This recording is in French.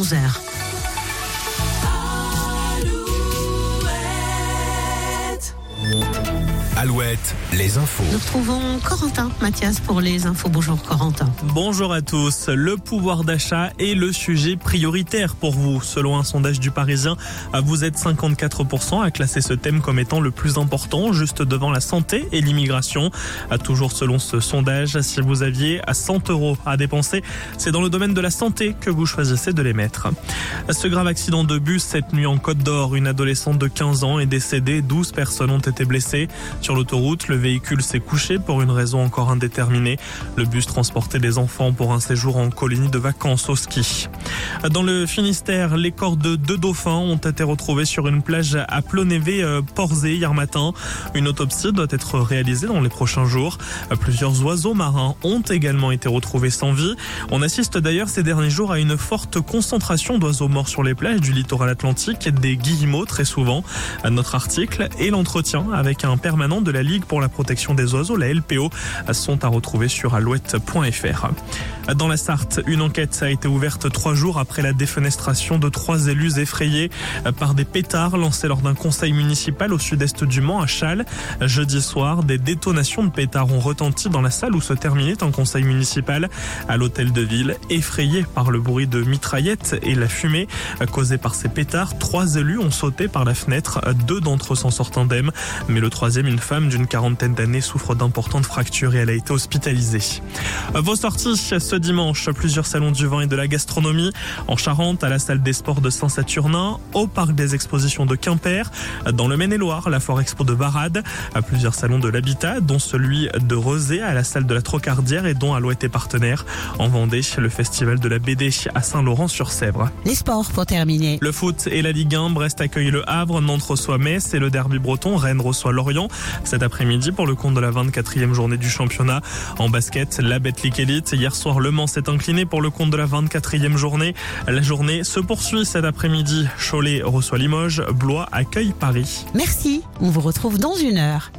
11h. Alouette, les infos. Nous retrouvons Corentin Mathias pour les infos. Bonjour Corentin. Bonjour à tous. Le pouvoir d'achat est le sujet prioritaire pour vous. Selon un sondage du Parisien, vous êtes 54% à classer ce thème comme étant le plus important, juste devant la santé et l'immigration. Toujours selon ce sondage, si vous aviez à 100 euros à dépenser, c'est dans le domaine de la santé que vous choisissez de les mettre. Ce grave accident de bus cette nuit en Côte d'Or, une adolescente de 15 ans est décédée, 12 personnes ont été blessées. Sur l'autoroute, le véhicule s'est couché pour une raison encore indéterminée. Le bus transportait des enfants pour un séjour en colonie de vacances au ski. Dans le Finistère, les corps de deux dauphins ont été retrouvés sur une plage à Plonévé-Porzé hier matin. Une autopsie doit être réalisée dans les prochains jours. Plusieurs oiseaux marins ont également été retrouvés sans vie. On assiste d'ailleurs ces derniers jours à une forte concentration d'oiseaux morts sur les plages du littoral atlantique, des guillemots très souvent. Notre article et l'entretien avec un permanent de la Ligue pour la protection des oiseaux, la LPO, sont à retrouver sur alouette.fr. Dans la Sarthe, une enquête a été ouverte trois jours après la défenestration de trois élus effrayés par des pétards lancés lors d'un conseil municipal au sud-est du Mans à Châles. Jeudi soir, des détonations de pétards ont retenti dans la salle où se terminait un conseil municipal à l'hôtel de ville. Effrayés par le bruit de mitraillettes et la fumée causée par ces pétards, trois élus ont sauté par la fenêtre. Deux d'entre eux s'en sortent indemnes, mais le troisième, une femme d'une quarantaine d'années, souffre d'importantes fractures et elle a été hospitalisée. Vos sorties ce dimanche, plusieurs salons du vin et de la gastronomie en Charente, à la salle des sports de Saint-Saturnin, au parc des expositions de Quimper, dans le Maine-et-Loire, la Foire Expo de Barade, à plusieurs salons de l'habitat, dont celui de Rosé, à la salle de la Trocardière et dont Alouette est partenaire. En Vendée, le festival de la BD à Saint-Laurent-sur-Sèvre. Les sports pour terminer. Le foot et la Ligue 1, Brest accueille le Havre, Nantes reçoit Metz et le derby breton, Rennes reçoit Lorient cet après-midi pour le compte de la 24e journée du championnat. En basket, la Betclic Elite. Hier soir, Le Mans s'est incliné pour le compte de la 24e journée. La journée se poursuit cet après-midi. Cholet reçoit Limoges, Blois accueille Paris. Merci, on vous retrouve dans une heure.